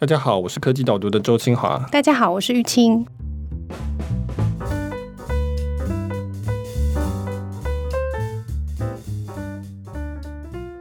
大家好，我是科技导读的周清华。大家好，我是玉清。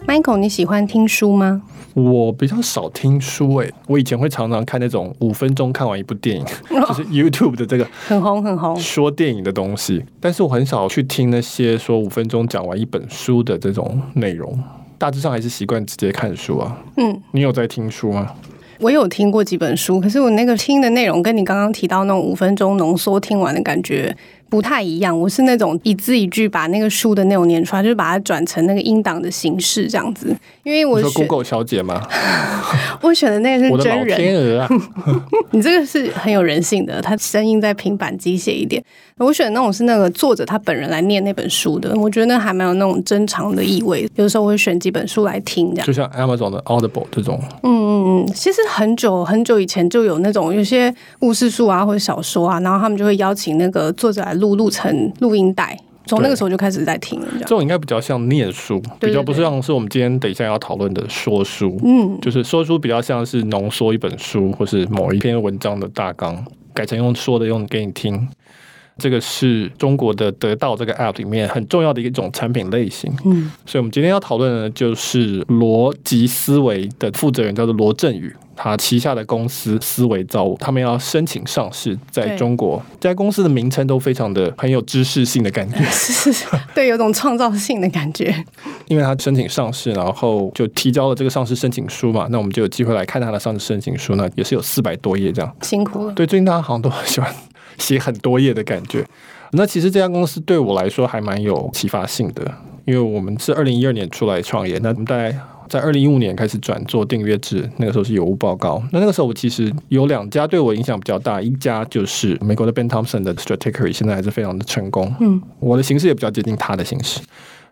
Michael，你喜欢听书吗？我比较少听书诶，我以前会常常看那种五分钟看完一部电影，就是 YouTube 的这个很红很红说电影的东西。但是我很少去听那些说五分钟讲完一本书的这种内容。大致上还是习惯直接看书啊。嗯，你有在听书吗？我有听过几本书，可是我那个听的内容跟你刚刚提到那种五分钟浓缩听完的感觉不太一样。我是那种一字一句把那个书的内容念出来，就是把它转成那个音档的形式这样子。因为我说 Google 小姐吗？我选的那个是真人。我的老天鹅啊！你这个是很有人性的，它声音在平板机械一点。我选的那种是那个作者他本人来念那本书的，我觉得那还蛮有那种珍藏的意味。有时候我会选几本书来听，这样。就像 Amazon 的 Audible 这种。嗯嗯嗯，其实很久很久以前就有那种有些故事书啊或者小说啊，然后他们就会邀请那个作者来录录成录音带，从那个时候就开始在听了。这，这种应该比较像念书，比较不是像是我们今天等一下要讨论的说书。嗯，就是说书比较像是浓缩一本书或是某一篇文章的大纲，改成用说的用给你听。这个是中国的得到这个 App 里面很重要的一种产品类型，嗯，所以我们今天要讨论的，就是逻辑思维的负责人叫做罗振宇，他旗下的公司思维造物，他们要申请上市在中国，这家公司的名称都非常的很有知识性的感觉，是是，对，有种创造性的感觉。因为他申请上市，然后就提交了这个上市申请书嘛，那我们就有机会来看他的上市申请书呢，也是有四百多页这样，辛苦了。对，最近大家好像都很喜欢。写很多页的感觉，那其实这家公司对我来说还蛮有启发性的，因为我们是二零一二年出来创业，那我们大概在二零一五年开始转做订阅制，那个时候是有无报告。那那个时候我其实有两家对我影响比较大，一家就是美国的 Ben Thompson 的 Stratechery，现在还是非常的成功。嗯，我的形式也比较接近他的形式。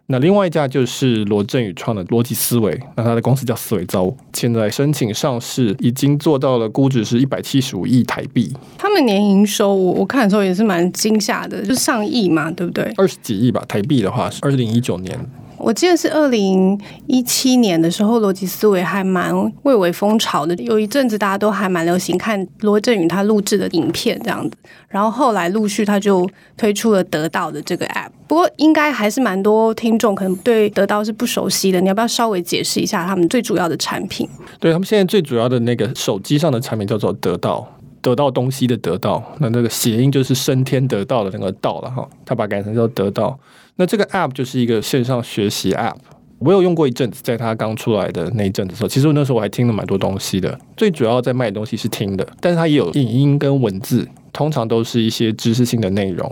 那另外一家就是罗振宇创的逻辑思维，那他的公司叫思维周，现在申请上市，已经做到了估值是一百七十五亿台币。他们年营收我我看的时候也是蛮惊吓的，就上亿嘛，对不对？二十几亿吧，台币的话是二零一九年。我记得是二零一七年的时候，逻辑思维还蛮蔚为风潮的。有一阵子大家都还蛮流行看罗振宇他录制的影片这样子，然后后来陆续他就推出了得到的这个 app。不过应该还是蛮多听众可能对得到是不熟悉的，你要不要稍微解释一下他们最主要的产品？对，他们现在最主要的那个手机上的产品叫做得到，得到东西的得到，那那个谐音就是升天得到的那个道了哈，他把改成叫得到。那这个 app 就是一个线上学习 app，我有用过一阵子，在它刚出来的那一阵子的时候，其实那时候我还听了蛮多东西的。最主要在卖东西是听的，但是它也有影音跟文字，通常都是一些知识性的内容。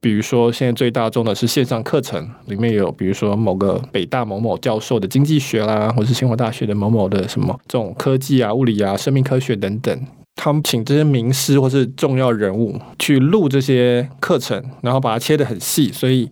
比如说现在最大众的是线上课程，里面有比如说某个北大某某教授的经济学啦，或是清华大学的某某的什么这种科技啊、物理啊、生命科学等等。他们请这些名师或是重要人物去录这些课程，然后把它切得很细，所以。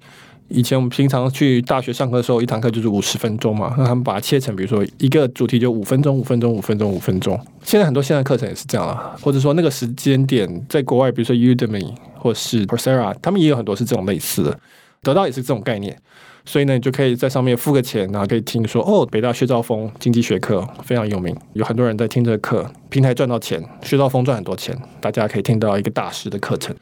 以前我们平常去大学上课的时候，一堂课就是五十分钟嘛，那他们把它切成，比如说一个主题就五分钟、五分钟、五分钟、五分钟。现在很多线上课程也是这样了，或者说那个时间点，在国外，比如说 Udemy 或是 Coursera，他们也有很多是这种类似的。得到也是这种概念，所以呢，你就可以在上面付个钱，然后可以听说哦，北大薛兆丰经济学课非常有名，有很多人在听这个课，平台赚到钱，薛兆丰赚很多钱，大家可以听到一个大师的课程。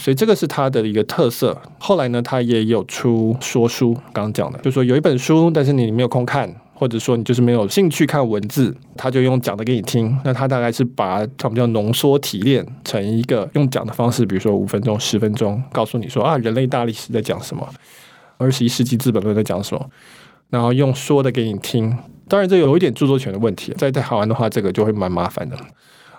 所以这个是它的一个特色。后来呢，它也有出说书，刚刚讲的，就是说有一本书，但是你没有空看，或者说你就是没有兴趣看文字，他就用讲的给你听。那他大概是把他们叫浓缩提炼成一个用讲的方式，比如说五分钟、十分钟，告诉你说啊，人类大历史在讲什么，二十一世纪资本论在讲什么，然后用说的给你听。当然，这有一点著作权的问题，在在台湾的话，这个就会蛮麻烦的。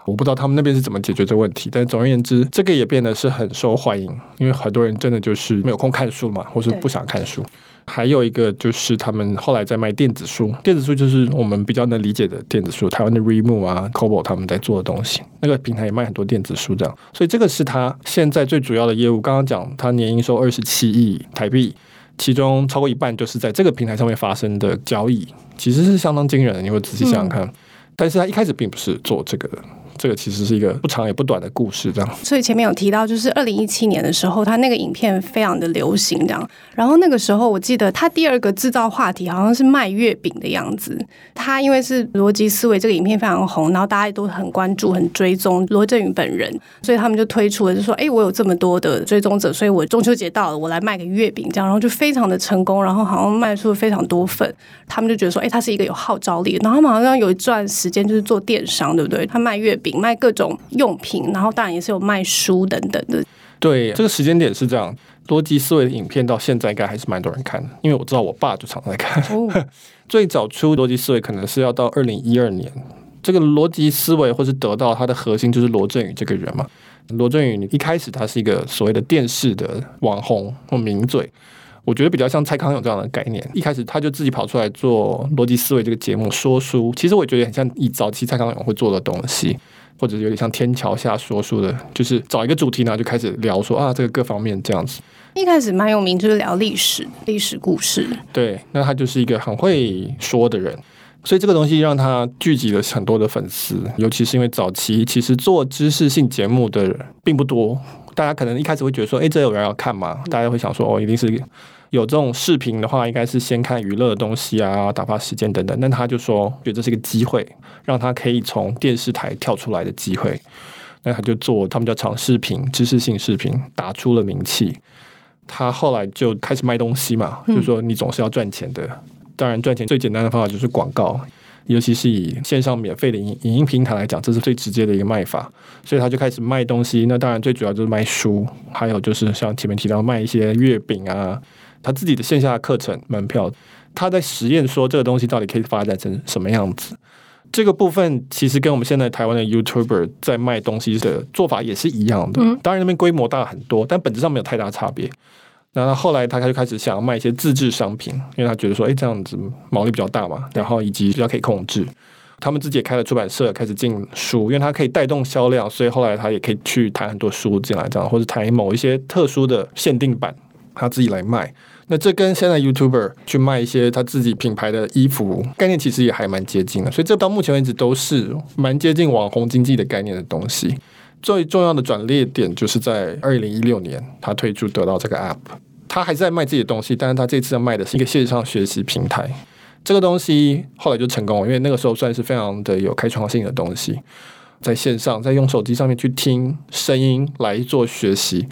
我不知道他们那边是怎么解决这个问题，但总而言之，这个也变得是很受欢迎，因为很多人真的就是没有空看书嘛，或是不想看书。还有一个就是他们后来在卖电子书，电子书就是我们比较能理解的电子书，台湾的 Readmoo 啊、Kobo 他们在做的东西，那个平台也卖很多电子书这样。所以这个是他现在最主要的业务。刚刚讲他年营收二十七亿台币，其中超过一半就是在这个平台上面发生的交易，其实是相当惊人的。你会仔细想想看，嗯、但是他一开始并不是做这个的。这个其实是一个不长也不短的故事，这样。所以前面有提到，就是二零一七年的时候，他那个影片非常的流行，这样。然后那个时候，我记得他第二个制造话题好像是卖月饼的样子。他因为是逻辑思维这个影片非常红，然后大家都很关注、很追踪罗振宇本人，所以他们就推出了，就说：“哎，我有这么多的追踪者，所以我中秋节到了，我来卖个月饼，这样。”然后就非常的成功，然后好像卖出了非常多份。他们就觉得说：“哎，他是一个有号召力。”然后他们好像有一段时间就是做电商，对不对？他卖月饼，卖各种用品，然后当然也是有卖书等等的。对，这个时间点是这样。逻辑思维的影片到现在应该还是蛮多人看的，因为我知道我爸就常在看。哦、最早出逻辑思维可能是要到二零一二年。这个逻辑思维或是得到它的核心就是罗振宇这个人嘛。罗振宇一开始他是一个所谓的电视的网红或名嘴，我觉得比较像蔡康永这样的概念。一开始他就自己跑出来做逻辑思维这个节目说书，其实我觉得很像以早期蔡康永会做的东西。或者有点像天桥下说书的，就是找一个主题呢，就开始聊说啊，这个各方面这样子。一开始蛮有名，就是聊历史、历史故事。对，那他就是一个很会说的人，所以这个东西让他聚集了很多的粉丝。尤其是因为早期其实做知识性节目的人并不多，大家可能一开始会觉得说，哎，这有人要看吗？大家会想说，哦，一定是。有这种视频的话，应该是先看娱乐的东西啊，打发时间等等。那他就说，觉得这是一个机会，让他可以从电视台跳出来的机会。那他就做他们叫长视频、知识性视频，打出了名气。他后来就开始卖东西嘛，就是说你总是要赚钱的。当然，赚钱最简单的方法就是广告，尤其是以线上免费的影影音平台来讲，这是最直接的一个卖法。所以他就开始卖东西。那当然，最主要就是卖书，还有就是像前面提到卖一些月饼啊。他自己的线下课程门票，他在实验说这个东西到底可以发展成什么样子。这个部分其实跟我们现在台湾的 YouTuber 在卖东西的做法也是一样的。当然那边规模大很多，但本质上没有太大差别。然后后来他就开始想要卖一些自制商品，因为他觉得说，哎，这样子毛利比较大嘛，然后以及比较可以控制。他们自己也开了出版社，开始进书，因为他可以带动销量，所以后来他也可以去谈很多书进来，这样或者谈某一些特殊的限定版，他自己来卖。那这跟现在 YouTuber 去卖一些他自己品牌的衣服概念，其实也还蛮接近的，所以这到目前为止都是蛮接近网红经济的概念的东西。最重要的转捩点就是在二零一六年，他推出得到这个 App，他还是在卖自己的东西，但是他这次要卖的是一个线上学习平台。这个东西后来就成功了，因为那个时候算是非常的有开创性的东西，在线上，在用手机上面去听声音来做学习。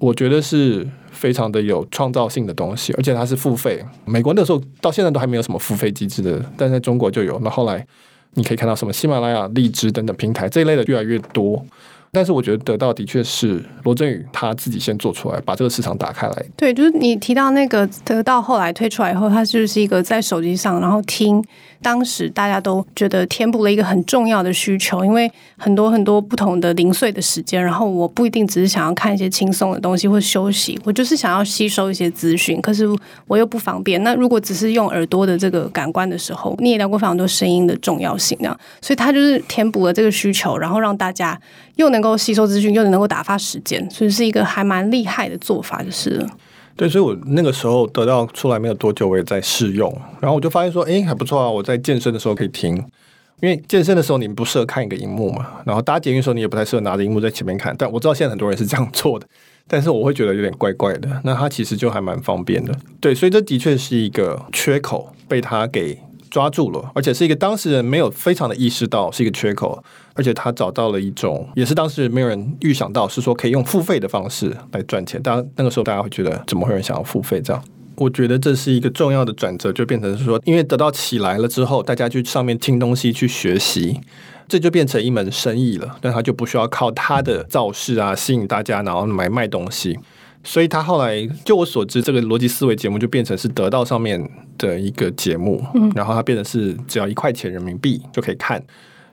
我觉得是非常的有创造性的东西，而且它是付费。美国那时候到现在都还没有什么付费机制的，但在中国就有。那后来你可以看到什么喜马拉雅、荔枝等等平台这一类的越来越多。但是我觉得得到的确是罗振宇他自己先做出来，把这个市场打开来。对，就是你提到那个得到后来推出来以后，它就是一个在手机上，然后听。当时大家都觉得填补了一个很重要的需求，因为很多很多不同的零碎的时间，然后我不一定只是想要看一些轻松的东西或休息，我就是想要吸收一些资讯，可是我又不方便。那如果只是用耳朵的这个感官的时候，你也聊过非常多声音的重要性，这样，所以它就是填补了这个需求，然后让大家又能够吸收资讯，又能够打发时间，所以是一个还蛮厉害的做法，就是。对，所以我那个时候得到出来没有多久，我也在试用，然后我就发现说，哎，还不错啊！我在健身的时候可以听，因为健身的时候你不适合看一个荧幕嘛，然后搭捷运的时候你也不太适合拿着荧幕在前面看。但我知道现在很多人是这样做的，但是我会觉得有点怪怪的。那它其实就还蛮方便的，对，所以这的确是一个缺口，被它给抓住了，而且是一个当事人没有非常的意识到是一个缺口。而且他找到了一种，也是当时没有人预想到，是说可以用付费的方式来赚钱。当然那个时候大家会觉得，怎么会有人想要付费这样？我觉得这是一个重要的转折，就变成是说，因为得到起来了之后，大家去上面听东西去学习，这就变成一门生意了。但他就不需要靠他的造势啊吸引大家，然后买卖东西。所以他后来，就我所知，这个逻辑思维节目就变成是得到上面的一个节目，然后它变成是只要一块钱人民币就可以看。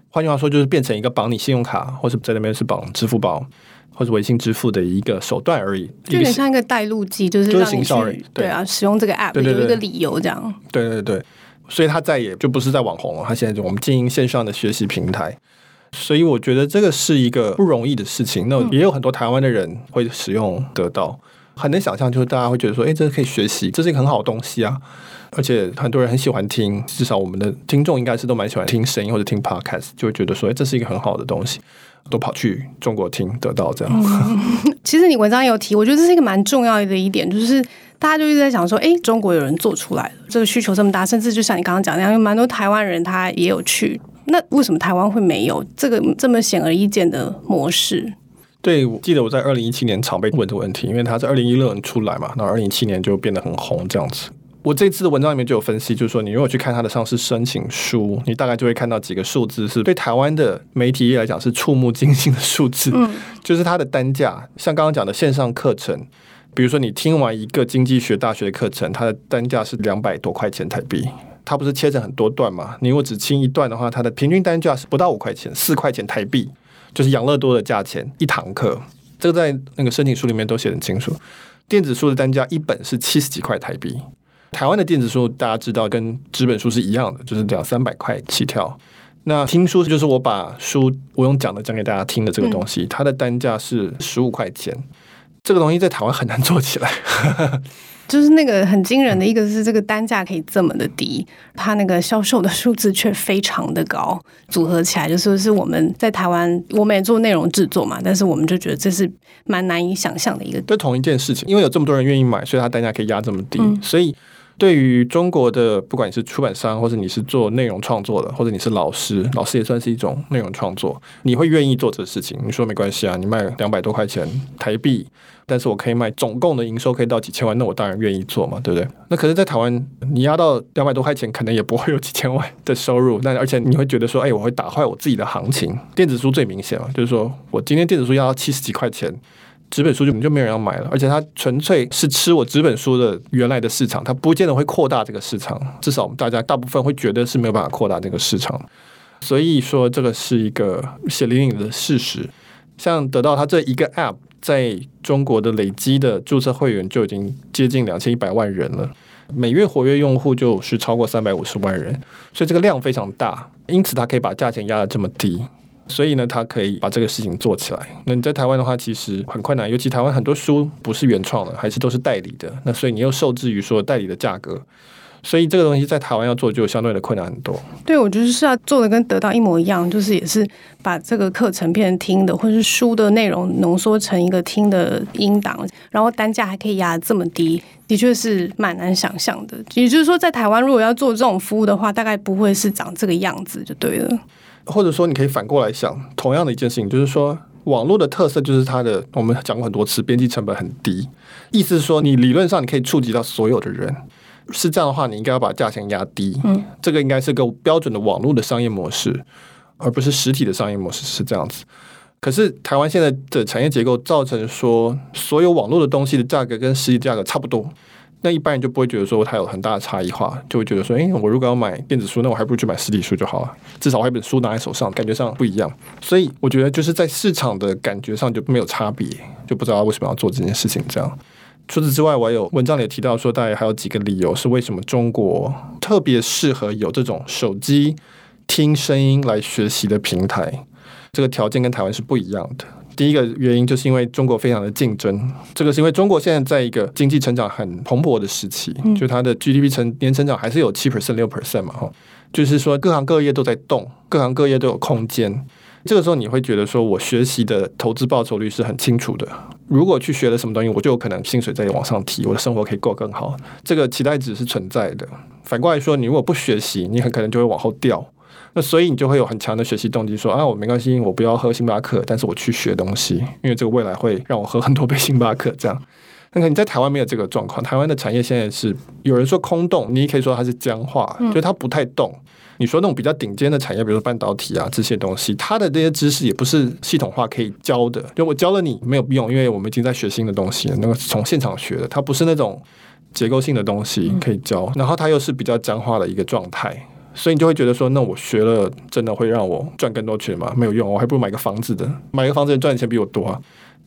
换句话说，就是变成一个绑你信用卡，或者在那边是绑支付宝或者微信支付的一个手段而已，就有点像一个带路机，就是让对，对啊，使用这个 app 有一个理由这样。对对对，所以他再也就不是在网红了，他现在就我们经营线上的学习平台，所以我觉得这个是一个不容易的事情。那也有很多台湾的人会使用得到。很能想象，就是大家会觉得说，哎，这个可以学习，这是一个很好的东西啊。而且很多人很喜欢听，至少我们的听众应该是都蛮喜欢听声音或者听 podcast，就会觉得说，哎，这是一个很好的东西，都跑去中国听得到这样。嗯，其实你文章有提，我觉得这是一个蛮重要的一点，就是大家就一直在想说，哎，中国有人做出来了，这个需求这么大，甚至就像你刚刚讲那样，有蛮多台湾人他也有去，那为什么台湾会没有这个这么显而易见的模式？对，我记得我在二零一七年常被问的问题，因为他在二零一六年出来嘛，那二零一七年就变得很红这样子。我这次的文章里面就有分析，就是说，你如果去看他的上市申请书，你大概就会看到几个数字，是对台湾的媒体业来讲是触目惊心的数字。嗯，就是它的单价，像刚刚讲的线上课程，比如说你听完一个经济学大学的课程，它的单价是两百多块钱台币。它不是切成很多段嘛？你如果只清一段的话，它的平均单价是不到五块钱，四块钱台币，就是养乐多的价钱一堂课。这个在那个申请书里面都写得很清楚。电子书的单价一本是七十几块台币。台湾的电子书大家知道跟纸本书是一样的，就是两三百块起跳。那听书就是我把书我用讲的讲给大家听的这个东西，嗯、它的单价是十五块钱。这个东西在台湾很难做起来。就是那个很惊人的一个是这个单价可以这么的低，它那个销售的数字却非常的高，组合起来就说是我们在台湾我们也做内容制作嘛，但是我们就觉得这是蛮难以想象的一个。对同一件事情，因为有这么多人愿意买，所以它单价可以压这么低，嗯、所以。对于中国的，不管你是出版商，或者你是做内容创作的，或者你是老师，老师也算是一种内容创作，你会愿意做这个事情？你说没关系啊，你卖两百多块钱台币，但是我可以卖总共的营收可以到几千万，那我当然愿意做嘛，对不对？那可是，在台湾，你压到两百多块钱，可能也不会有几千万的收入。那而且你会觉得说，哎，我会打坏我自己的行情。电子书最明显嘛，就是说我今天电子书压到七十几块钱。纸本书就就没人要买了，而且它纯粹是吃我纸本书的原来的市场，它不见得会扩大这个市场。至少我们大家大部分会觉得是没有办法扩大这个市场。所以说，这个是一个血淋淋的事实。像得到它这一个 App 在中国的累积的注册会员就已经接近两千一百万人了，每月活跃用户就是超过三百五十万人，所以这个量非常大，因此它可以把价钱压得这么低。所以呢，他可以把这个事情做起来。那你在台湾的话，其实很困难，尤其台湾很多书不是原创的，还是都是代理的。那所以你又受制于说代理的价格，所以这个东西在台湾要做就相对的困难很多。对，我觉得是要做的跟得到一模一样，就是也是把这个课程变成听的，或者是书的内容浓缩成一个听的音档，然后单价还可以压这么低，的确是蛮难想象的。也就是说，在台湾如果要做这种服务的话，大概不会是长这个样子就对了。或者说，你可以反过来想，同样的一件事情，就是说，网络的特色就是它的，我们讲过很多次，边际成本很低。意思是说，你理论上你可以触及到所有的人，是这样的话，你应该要把价钱压低。嗯，这个应该是个标准的网络的商业模式，而不是实体的商业模式是这样子。可是台湾现在的产业结构造成说，所有网络的东西的价格跟实体价格差不多。那一般人就不会觉得说它有很大的差异化，就会觉得说，诶，我如果要买电子书，那我还不如去买实体书就好了，至少我有一本书拿在手上，感觉上不一样。所以我觉得就是在市场的感觉上就没有差别，就不知道为什么要做这件事情。这样，除此之外，我有文章里也提到说，大概还有几个理由是为什么中国特别适合有这种手机听声音来学习的平台，这个条件跟台湾是不一样的。第一个原因就是因为中国非常的竞争，这个是因为中国现在在一个经济成长很蓬勃的时期，就它的 GDP 成年成长还是有七 percent 六 percent 嘛，哈，就是说各行各业都在动，各行各业都有空间。这个时候你会觉得说，我学习的投资报酬率是很清楚的。如果去学了什么东西，我就有可能薪水再往上提，我的生活可以过更好。这个期待值是存在的。反过来说，你如果不学习，你很可能就会往后掉。那所以你就会有很强的学习动机，说啊，我没关系，我不要喝星巴克，但是我去学东西，因为这个未来会让我喝很多杯星巴克。这样，那可你在台湾没有这个状况，台湾的产业现在是有人说空洞，你也可以说它是僵化，就它不太动。你说那种比较顶尖的产业，比如说半导体啊这些东西，它的这些知识也不是系统化可以教的，就我教了你没有用，因为我们已经在学新的东西了，那个从现场学的，它不是那种结构性的东西可以教，然后它又是比较僵化的一个状态。所以你就会觉得说，那我学了真的会让我赚更多钱吗？没有用，我还不如买个房子的，买个房子赚的钱比我多啊！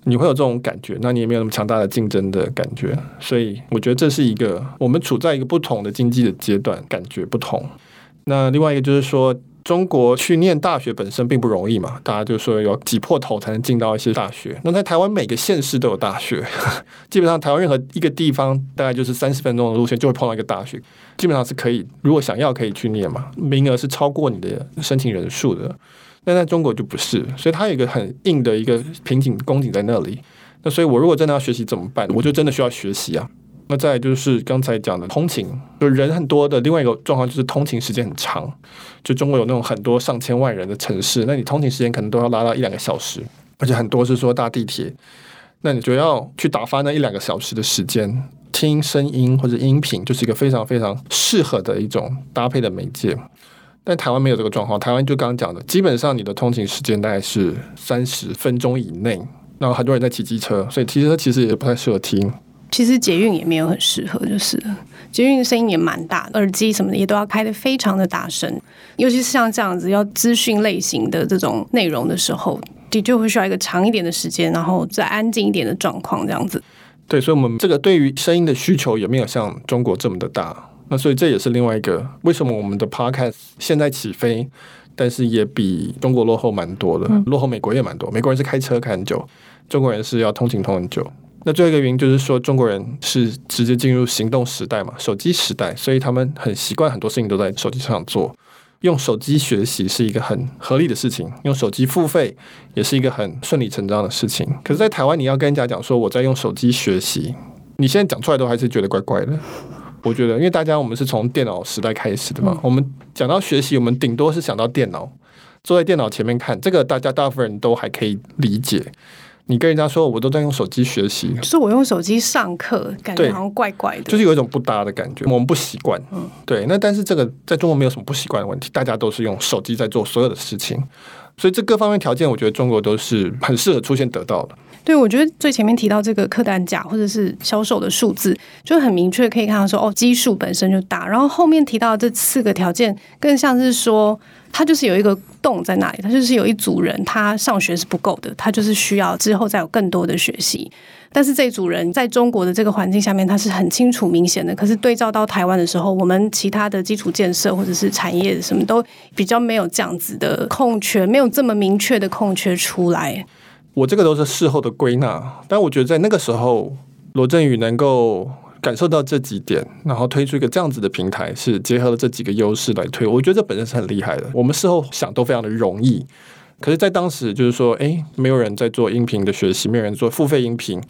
你会有这种感觉，那你也没有那么强大的竞争的感觉。所以我觉得这是一个我们处在一个不同的经济的阶段，感觉不同。那另外一个就是说，中国去念大学本身并不容易嘛，大家就说要挤破头才能进到一些大学。那在台湾每个县市都有大学，基本上台湾任何一个地方大概就是三十分钟的路线就会碰到一个大学，基本上是可以，如果想要可以去念嘛，名额是超过你的申请人数的。但在中国就不是，所以它有一个很硬的一个瓶颈宫颈在那里。那所以我如果真的要学习怎么办？我就真的需要学习啊。那再就是刚才讲的通勤，就人很多的另外一个状况就是通勤时间很长。就中国有那种很多上千万人的城市，那你通勤时间可能都要拉到一两个小时，而且很多是说搭地铁，那你就要去打发那一两个小时的时间，听声音或者音频，就是一个非常非常适合的一种搭配的媒介。但台湾没有这个状况，台湾就刚刚讲的，基本上你的通勤时间大概是三十分钟以内，然后很多人在骑机车，所以骑车其实也不太适合听。其实捷运也没有很适合，就是捷运声音也蛮大的，耳机什么的也都要开的非常的大声，尤其是像这样子要资讯类型的这种内容的时候，的确会需要一个长一点的时间，然后再安静一点的状况这样子。对，所以我们这个对于声音的需求也没有像中国这么的大，那所以这也是另外一个为什么我们的 Podcast 现在起飞，但是也比中国落后蛮多的，落后美国也蛮多，美国人是开车开很久，中国人是要通勤通很久。那最后一个原因就是说，中国人是直接进入行动时代嘛，手机时代，所以他们很习惯很多事情都在手机上做。用手机学习是一个很合理的事情，用手机付费也是一个很顺理成章的事情。可是，在台湾，你要跟人家讲说我在用手机学习，你现在讲出来都还是觉得怪怪的。我觉得，因为大家我们是从电脑时代开始的嘛，我们讲到学习，我们顶多是想到电脑，坐在电脑前面看，这个大家大部分人都还可以理解。你跟人家说，我都在用手机学习，就是我用手机上课，感觉好像怪怪的，就是有一种不搭的感觉，我们不习惯。嗯，对。那但是这个在中国没有什么不习惯的问题，大家都是用手机在做所有的事情，所以这各方面条件，我觉得中国都是很适合出现得到的。对，我觉得最前面提到这个客单价或者是销售的数字，就很明确可以看到说，哦，基数本身就大。然后后面提到这四个条件，更像是说。他就是有一个洞在那里，他就是有一组人，他上学是不够的，他就是需要之后再有更多的学习。但是这组人在中国的这个环境下面，他是很清楚明显的。可是对照到台湾的时候，我们其他的基础建设或者是产业什么都比较没有这样子的空缺，没有这么明确的空缺出来。我这个都是事后的归纳，但我觉得在那个时候，罗振宇能够。感受到这几点，然后推出一个这样子的平台，是结合了这几个优势来推。我觉得这本身是很厉害的。我们事后想都非常的容易，可是，在当时就是说，诶，没有人在做音频的学习，没有人做付费音频。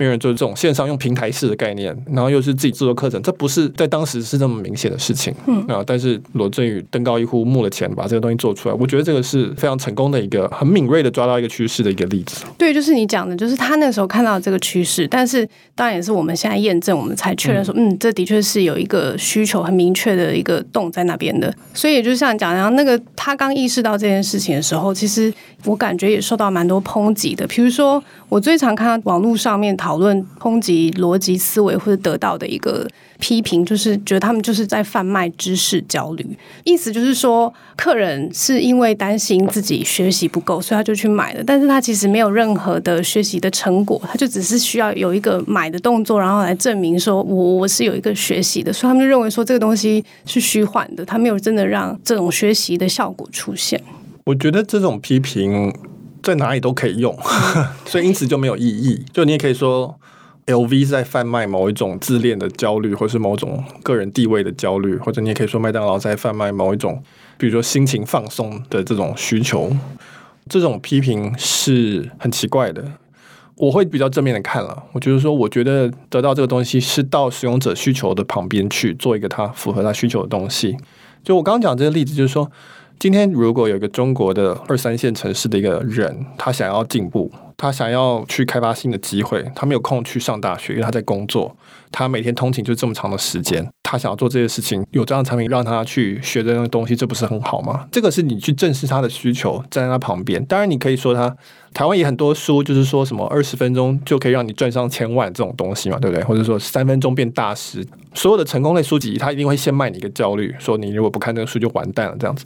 没有人做这种线上用平台式的概念，然后又是自己制作课程，这不是在当时是这么明显的事情。嗯啊，但是罗振宇登高一呼，募了钱，把这个东西做出来，我觉得这个是非常成功的一个很敏锐的抓到一个趋势的一个例子。对，就是你讲的，就是他那时候看到这个趋势，但是当然也是我们现在验证，我们才确认说，嗯，嗯，这的确是有一个需求很明确的一个洞在那边的。所以也就像讲，然后那个他刚意识到这件事情的时候，其实我感觉也受到蛮多抨击的。比如说，我最常看到网络上面讨讨论抨击逻辑思维或者得到的一个批评，就是觉得他们就是在贩卖知识焦虑。意思就是说，客人是因为担心自己学习不够，所以他就去买了，但是他其实没有任何的学习的成果，他就只是需要有一个买的动作，然后来证明说我我是有一个学习的，所以他们就认为说这个东西是虚幻的，他没有真的让这种学习的效果出现。我觉得这种批评。在哪里都可以用，所以因此就没有意义。就你也可以说，LV 是在贩卖某一种自恋的焦虑，或是某种个人地位的焦虑，或者你也可以说麦当劳在贩卖某一种，比如说心情放松的这种需求。这种批评是很奇怪的。我会比较正面的看了，我觉得说，我觉得得到这个东西是到使用者需求的旁边去做一个他符合他需求的东西。就我刚刚讲这个例子，就是说。今天如果有一个中国的二三线城市的一个人，他想要进步，他想要去开发新的机会，他没有空去上大学，因为他在工作，他每天通勤就这么长的时间，他想要做这些事情，有这样的产品让他去学这样的东西，这不是很好吗？这个是你去正视他的需求，站在他旁边。当然，你可以说他台湾也很多书，就是说什么二十分钟就可以让你赚上千万这种东西嘛，对不对？或者说三分钟变大师，所有的成功类书籍，他一定会先卖你一个焦虑，说你如果不看这个书就完蛋了，这样子。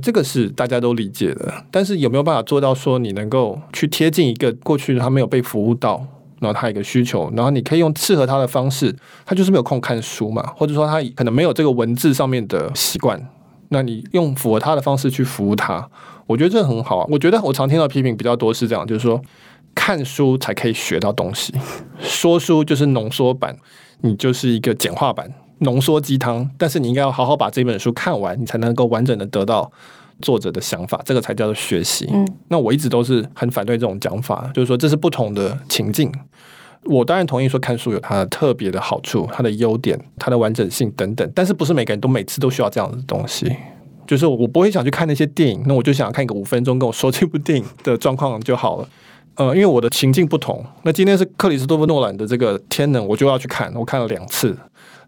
这个是大家都理解的，但是有没有办法做到说你能够去贴近一个过去他没有被服务到，然后他一个需求，然后你可以用适合他的方式，他就是没有空看书嘛，或者说他可能没有这个文字上面的习惯，那你用符合他的方式去服务他，我觉得这很好啊。我觉得我常听到批评比较多是这样，就是说看书才可以学到东西，说书就是浓缩版，你就是一个简化版，浓缩鸡汤。但是你应该要好好把这本书看完，你才能够完整的得到作者的想法，这个才叫做学习。嗯，那我一直都是很反对这种讲法，就是说这是不同的情境。我当然同意说看书有它的特别的好处、它的优点、它的完整性等等，但是不是每个人都每次都需要这样的东西。就是我不会想去看那些电影，那我就想看一个五分钟跟我说这部电影的状况就好了。呃，因为我的情境不同。那今天是克里斯多夫诺兰的这个《天能》，我就要去看，我看了两次。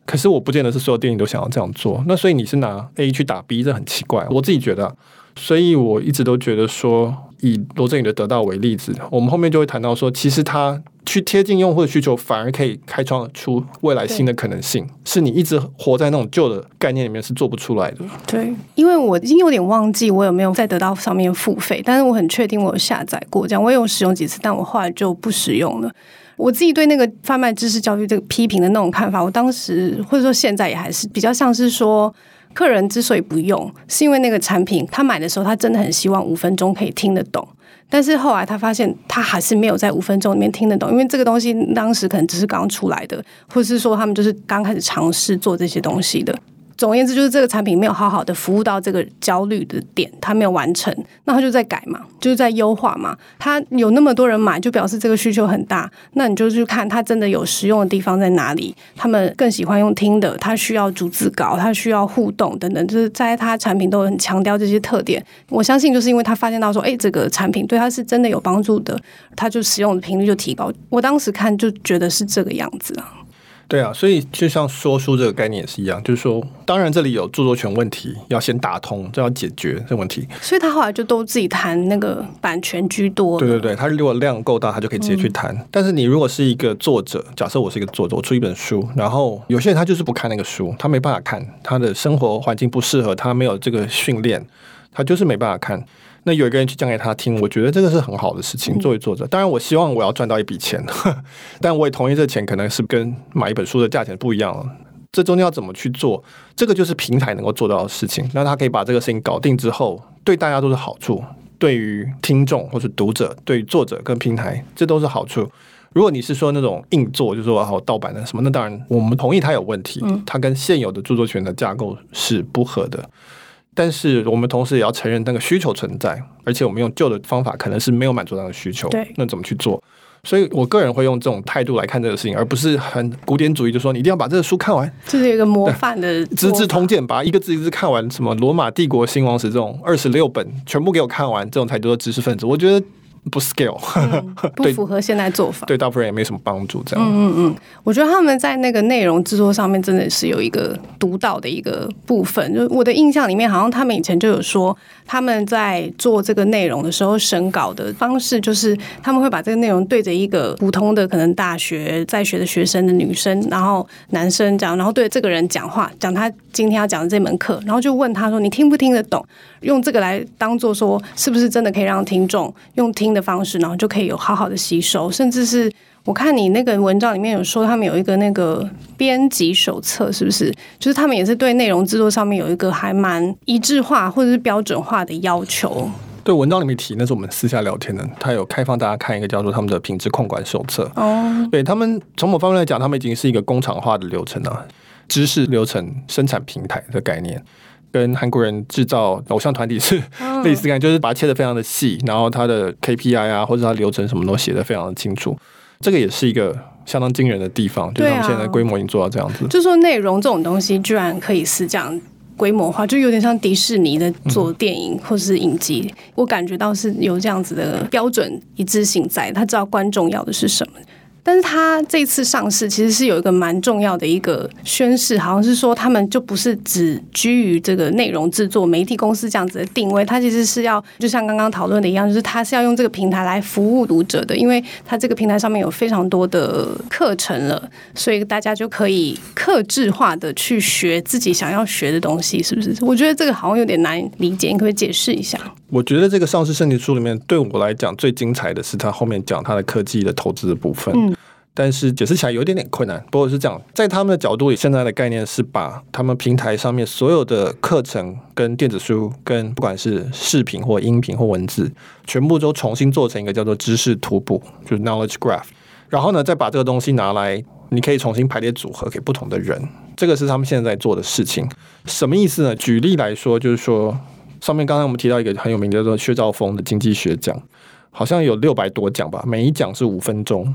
可是我不见得是所有电影都想要这样做。那所以你是拿 A 去打 B，这很奇怪。我自己觉得，所以我一直都觉得说，以罗振宇的得到为例子，我们后面就会谈到说，其实他。去贴近用户的需求，反而可以开创出未来新的可能性。是你一直活在那种旧的概念里面是做不出来的。对，因为我已经有点忘记我有没有在得到上面付费，但是我很确定我有下载过，这样我也有使用几次，但我后来就不使用了。我自己对那个贩卖知识教育这个批评的那种看法，我当时或者说现在也还是比较像是说，客人之所以不用，是因为那个产品他买的时候，他真的很希望五分钟可以听得懂。但是后来他发现，他还是没有在五分钟里面听得懂，因为这个东西当时可能只是刚出来的，或是说他们就是刚开始尝试做这些东西的。总而言之，就是这个产品没有好好的服务到这个焦虑的点，它没有完成，那它就在改嘛，就是在优化嘛。它有那么多人买，就表示这个需求很大。那你就去看它真的有实用的地方在哪里。他们更喜欢用听的，它需要逐字稿，它需要互动等等，就是在他产品都很强调这些特点。我相信就是因为他发现到说，哎，这个产品对他是真的有帮助的，他就使用的频率就提高。我当时看就觉得是这个样子啊。对啊，所以就像说书这个概念也是一样，就是说，当然这里有著作权问题要先打通，这要解决这个问题。所以他后来就都自己谈那个版权居多。对对对，他如果量够大，他就可以直接去谈。嗯。但是你如果是一个作者，假设我是一个作者，我出一本书，然后有些人他就是不看那个书，他没办法看，他的生活环境不适合，他没有这个训练，他就是没办法看。那有一个人去讲给他听，我觉得这个是很好的事情。作为作者，当然我希望我要赚到一笔钱，但我也同意这钱可能是跟买一本书的价钱不一样。这中间要怎么去做？这个就是平台能够做到的事情。那他可以把这个事情搞定之后，对大家都是好处，对于听众或是读者，对于作者跟平台，这都是好处。如果你是说那种硬做，就是说好盗版的什么，那当然我们同意它有问题，它跟现有的著作权的架构是不合的。但是我们同时也要承认那个需求存在，而且我们用旧的方法可能是没有满足那个需求。对，那怎么去做？所以我个人会用这种态度来看这个事情，而不是很古典主义，就说你一定要把这个书看完，这是一个模范的 《资治通鉴》，把一个字一个字看完，什么罗马帝国兴亡史这种二十六本全部给我看完，这种才叫做知识分子。我觉得。不 scale，嗯，不符合现在做法，对，大部分人也没什么帮助。这样，嗯嗯嗯，我觉得他们在那个内容制作上面真的是有一个独到的一个部分。就我的印象里面，好像他们以前就有说，他们在做这个内容的时候，审稿的方式就是他们会把这个内容对着一个普通的可能大学在学的学生的女生，然后男生这样，然后对这个人讲话，讲他今天要讲的这门课，然后就问他说：“你听不听得懂？”用这个来当做说，是不是真的可以让听众用听的方式，然后就可以有好好的吸收？甚至是我看你那个文章里面有说，他们有一个那个编辑手册，是不是？就是他们也是对内容制作上面有一个还蛮一致化或者是标准化的要求。对，文章里面提，那是我们私下聊天的。他有开放大家看一个叫做他们的品质控管手册。哦，对他们从某方面来讲，他们已经是一个工厂化的流程了，知识流程生产平台的概念。跟韩国人制造偶像团体是类似感，就是把它切的非常的细，然后它的 KPI 啊，或者它流程什么都写的非常的清楚。这个也是一个相当惊人的地方，就是他们现在规模已经做到这样子。就说内容这种东西居然可以是这样规模化，就有点像迪士尼的做电影或是影集，我感觉到是有这样子的标准一致性在，他知道观众要的是什么。但是他这次上市其实是有一个蛮重要的一个宣示，好像是说他们就不是只居于这个内容制作媒体公司这样子的定位，他其实是要就像刚刚讨论的一样，就是他是要用这个平台来服务读者的，因为他这个平台上面有非常多的课程了，所以大家就可以克制化的去学自己想要学的东西，是不是？我觉得这个好像有点难理解，你可不可以解释一下？我觉得这个上市申请书里面对我来讲最精彩的是他后面讲他的科技的投资的部分。嗯但是解释起来有一点点困难。不过是这样，在他们的角度里，现在的概念是把他们平台上面所有的课程、跟电子书、跟不管是视频或音频或文字，全部都重新做成一个叫做知识图谱，就是 knowledge graph。然后呢，再把这个东西拿来，你可以重新排列组合给不同的人。这个是他们现在在做的事情。什么意思呢？举例来说，就是说上面刚才我们提到一个很有名叫做薛兆丰的经济学奖，好像有六百多奖吧，每一奖是五分钟。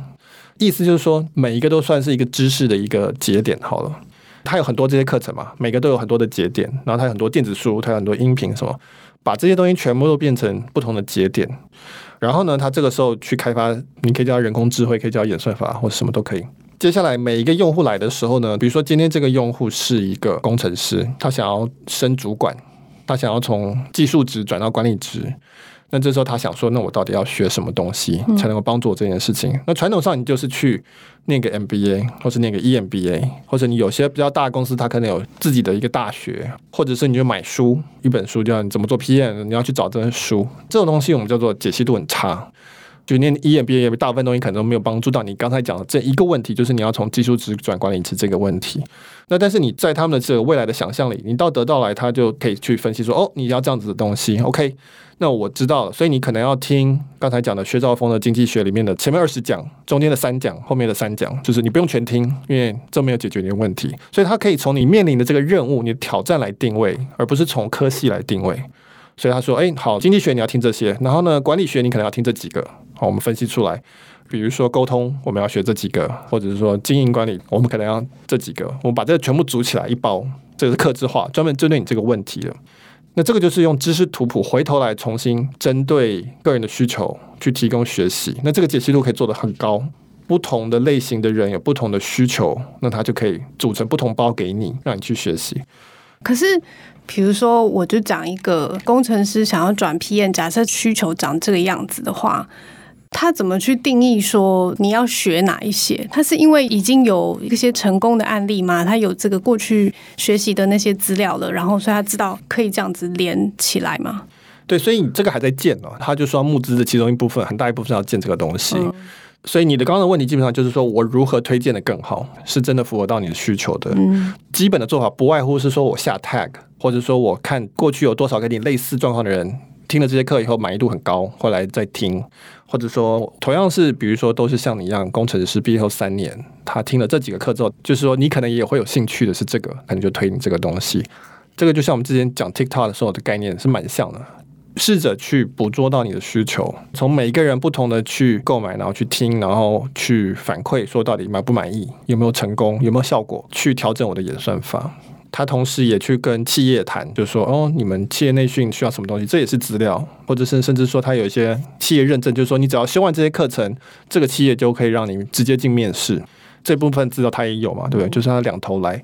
意思就是说，每一个都算是一个知识的一个节点。好了，它有很多这些课程嘛，每个都有很多的节点，然后它有很多电子书，它有很多音频，什么，把这些东西全部都变成不同的节点。然后呢，它这个时候去开发，你可以叫人工智慧，可以叫演算法，或者什么都可以。接下来每一个用户来的时候呢，比如说今天这个用户是一个工程师，他想要升主管，他想要从技术职转到管理职。那这时候他想说，那我到底要学什么东西才能够帮助我这件事情？嗯、那传统上你就是去念个 MBA，或是念个 EMBA，或者你有些比较大的公司，它可能有自己的一个大学，或者是你就买书，一本书叫你怎么做 PM，你要去找这本书。这种东西我们叫做解析度很差。就念 EMBA，大部分东西可能都没有帮助到你刚才讲的这一个问题，就是你要从技术职转管理职这个问题。那但是你在他们的这个未来的想象里，你到得到来，他就可以去分析说，哦，你要这样子的东西，OK。那我知道了，所以你可能要听刚才讲的薛兆丰的经济学里面的前面二十讲，中间的三讲，后面的三讲，就是你不用全听，因为这没有解决你的问题。所以他可以从你面临的这个任务、你的挑战来定位，而不是从科系来定位。所以他说：“哎，好，经济学你要听这些，然后呢，管理学你可能要听这几个。好，我们分析出来，比如说沟通，我们要学这几个，或者是说经营管理，我们可能要这几个。我们把这个全部组起来一包，这个是客制化，专门针对你这个问题的。”那这个就是用知识图谱回头来重新针对个人的需求去提供学习。那这个解析度可以做得很高，不同的类型的人有不同的需求，那他就可以组成不同包给你，让你去学习。可是，比如说，我就讲一个工程师想要转 PM，假设需求长这个样子的话。他怎么去定义说你要学哪一些？他是因为已经有一些成功的案例吗？他有这个过去学习的那些资料了，然后所以他知道可以这样子连起来吗？对，所以你这个还在建哦。他就说募资的其中一部分，很大一部分要建这个东西。嗯、所以你的刚刚的问题基本上就是说我如何推荐的更好，是真的符合到你的需求的。嗯，基本的做法不外乎是说我下 tag，或者说我看过去有多少跟你类似状况的人。听了这些课以后满意度很高，后来再听，或者说同样是，比如说都是像你一样工程师毕业后三年，他听了这几个课之后，就是说你可能也会有兴趣的是这个，可能就推你这个东西。这个就像我们之前讲 TikTok 的时候的概念是蛮像的，试着去捕捉到你的需求，从每一个人不同的去购买，然后去听，然后去反馈，说到底满不满意，有没有成功，有没有效果，去调整我的演算法。他同时也去跟企业谈，就说，哦，你们企业内训需要什么东西？这也是资料，或者是甚至说，他有一些企业认证，就是说，你只要修完这些课程，这个企业就可以让你直接进面试。这部分资料他也有嘛，对不对？就是他两头来，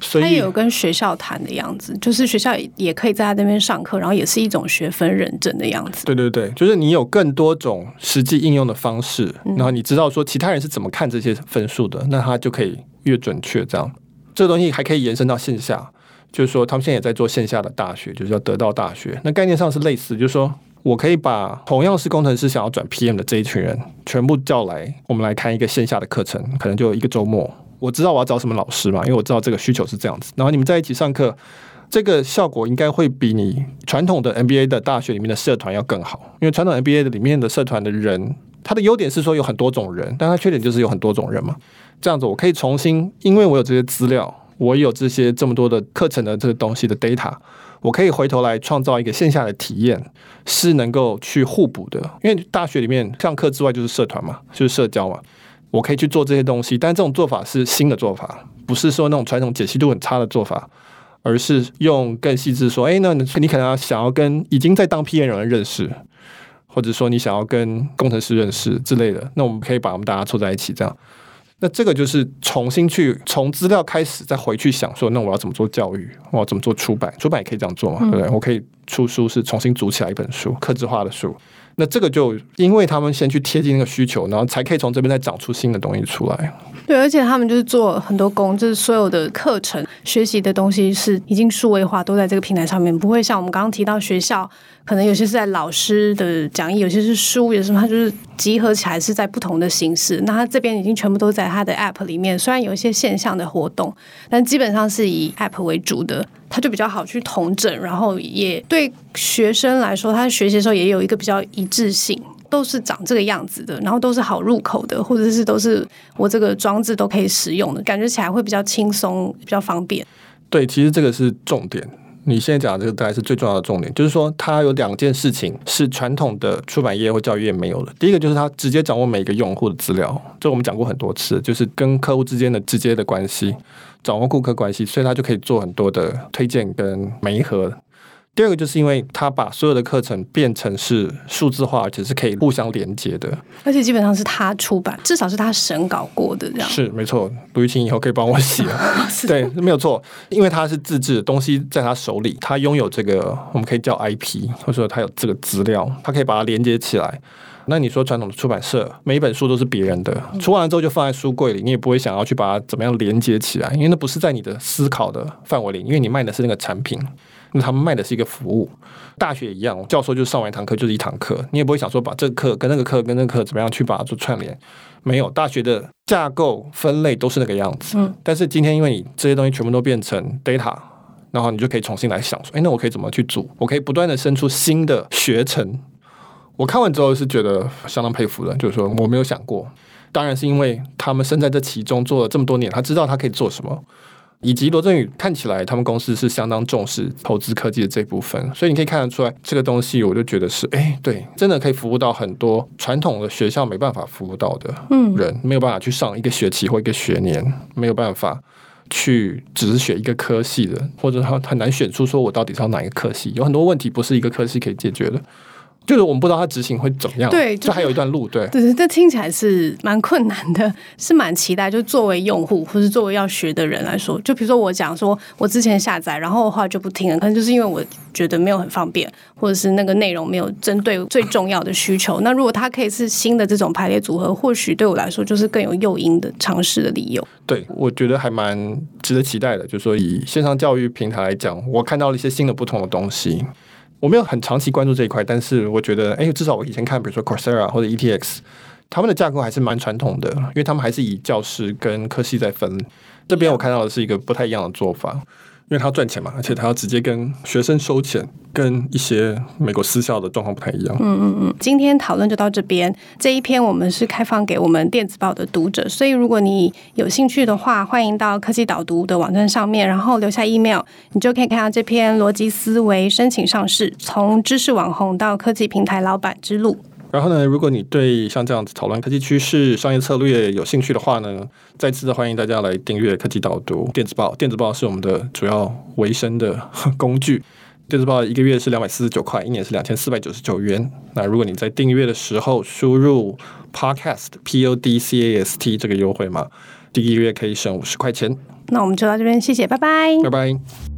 所以他也有跟学校谈的样子，就是学校也可以在他那边上课，然后也是一种学分认证的样子。对对对，就是你有更多种实际应用的方式，然后你知道说其他人是怎么看这些分数的，那他就可以越准确这样。这个东西还可以延伸到线下，就是说他们现在也在做线下的大学，就是叫得到大学。那概念上是类似，就是说我可以把同样是工程师想要转 PM 的这一群人全部叫来，我们来看一个线下的课程，可能就一个周末。我知道我要找什么老师嘛，因为我知道这个需求是这样子。然后你们在一起上课，这个效果应该会比你传统的 MBA 的大学里面的社团要更好，因为传统 MBA 的里面的社团的人，他的优点是说有很多种人，但他缺点就是有很多种人嘛。这样子，我可以重新，因为我有这些资料，我有这些这么多的课程的这个东西的 data，我可以回头来创造一个线下的体验，是能够去互补的。因为大学里面上课之外就是社团嘛，就是社交嘛，我可以去做这些东西。但这种做法是新的做法，不是说那种传统解析度很差的做法，而是用更细致说，哎，那你可能要想要跟已经在当 PM 的人认识，或者说你想要跟工程师认识之类的，那我们可以把我们大家凑在一起，这样。那这个就是重新去从资料开始，再回去想说，那我要怎么做教育？我要怎么做出版？出版也可以这样做嘛，对不对？我可以出书，是重新组起来一本书，克制化的书。那这个就因为他们先去贴近那个需求，然后才可以从这边再长出新的东西出来。对，而且他们就是做很多工，就是所有的课程学习的东西是已经数位化，都在这个平台上面，不会像我们刚刚提到学校，可能有些是在老师的讲义，有些是书，有什么它就是集合起来是在不同的形式。那它这边已经全部都在它的 App 里面，虽然有一些线上的活动，但基本上是以 App 为主的，它就比较好去统整，然后也对学生来说，他学习的时候也有一个比较一致性。都是长这个样子的，然后都是好入口的，或者是都是我这个装置都可以使用的，感觉起来会比较轻松，比较方便。对，其实这个是重点。你现在讲的这个大概是最重要的重点，就是说它有两件事情是传统的出版业或教育业没有的。第一个就是它直接掌握每一个用户的资料，这我们讲过很多次，就是跟客户之间的直接的关系，掌握顾客关系，所以它就可以做很多的推荐跟媒合。第二个就是因为他把所有的课程变成是数字化，而且是可以互相连接的，而且基本上是他出版，至少是他审稿过的这样。是没错，卢玉清以后可以帮我写，对，没有错，因为他是自制的东西在他手里，他拥有这个我们可以叫 IP，或者说他有这个资料，他可以把它连接起来。那你说传统的出版社，每一本书都是别人的，出完了之后就放在书柜里，你也不会想要去把它怎么样连接起来，因为那不是在你的思考的范围里，因为你卖的是那个产品。那他们卖的是一个服务，大学一样，教授就上完一堂课就是一堂课，你也不会想说把这个课跟那个课跟那个课怎么样去把它做串联，没有，大学的架构分类都是那个样子。嗯，但是今天因为你这些东西全部都变成 data，然后你就可以重新来想说，哎，那我可以怎么去组？我可以不断的生出新的学程。我看完之后是觉得相当佩服的，就是说我没有想过，当然是因为他们身在这其中做了这么多年，他知道他可以做什么。以及罗振宇看起来，他们公司是相当重视投资科技的这部分，所以你可以看得出来，这个东西我就觉得是，哎，对，真的可以服务到很多传统的学校没办法服务到的人，嗯，没有办法去上一个学期或一个学年，没有办法去只是选一个科系的，或者他很难选出说我到底是要哪一个科系，有很多问题不是一个科系可以解决的。就是我们不知道它执行会怎么样，对，就还有一段路，对，对，这听起来是蛮困难的，是蛮期待。就作为用户或是作为要学的人来说，就比如说我讲说，我之前下载，然后的话就不听了，可能就是因为我觉得没有很方便，或者是那个内容没有针对最重要的需求。那如果它可以是新的这种排列组合，或许对我来说就是更有诱因的尝试的理由。对，我觉得还蛮值得期待的。就是说以线上教育平台来讲，我看到了一些新的不同的东西。我没有很长期关注这一块，但是我觉得，哎，至少我以前看，比如说 Coursera 或者 ETX，他们的架构还是蛮传统的，因为他们还是以教师跟科系在分。这边我看到的是一个不太一样的做法。因为他要赚钱嘛，而且他要直接跟学生收钱，跟一些美国私校的状况不太一样。嗯嗯嗯，今天讨论就到这边。这一篇我们是开放给我们电子报的读者，所以如果你有兴趣的话，欢迎到科技导读的网站上面，然后留下 email，你就可以看到这篇逻辑思维申请上市，从知识网红到科技平台老板之路。然后呢，如果你对像这样子讨论科技趋势、商业策略有兴趣的话呢，再次的欢迎大家来订阅科技导读电子报。电子报是我们的主要维生的工具。电子报一个月是两百四十九块，一年是两千四百九十九元。那如果你在订阅的时候输入 podcast p o d c a s t 这个优惠码，第一个月可以省五十块钱。那我们就到这边，谢谢，拜拜，拜拜。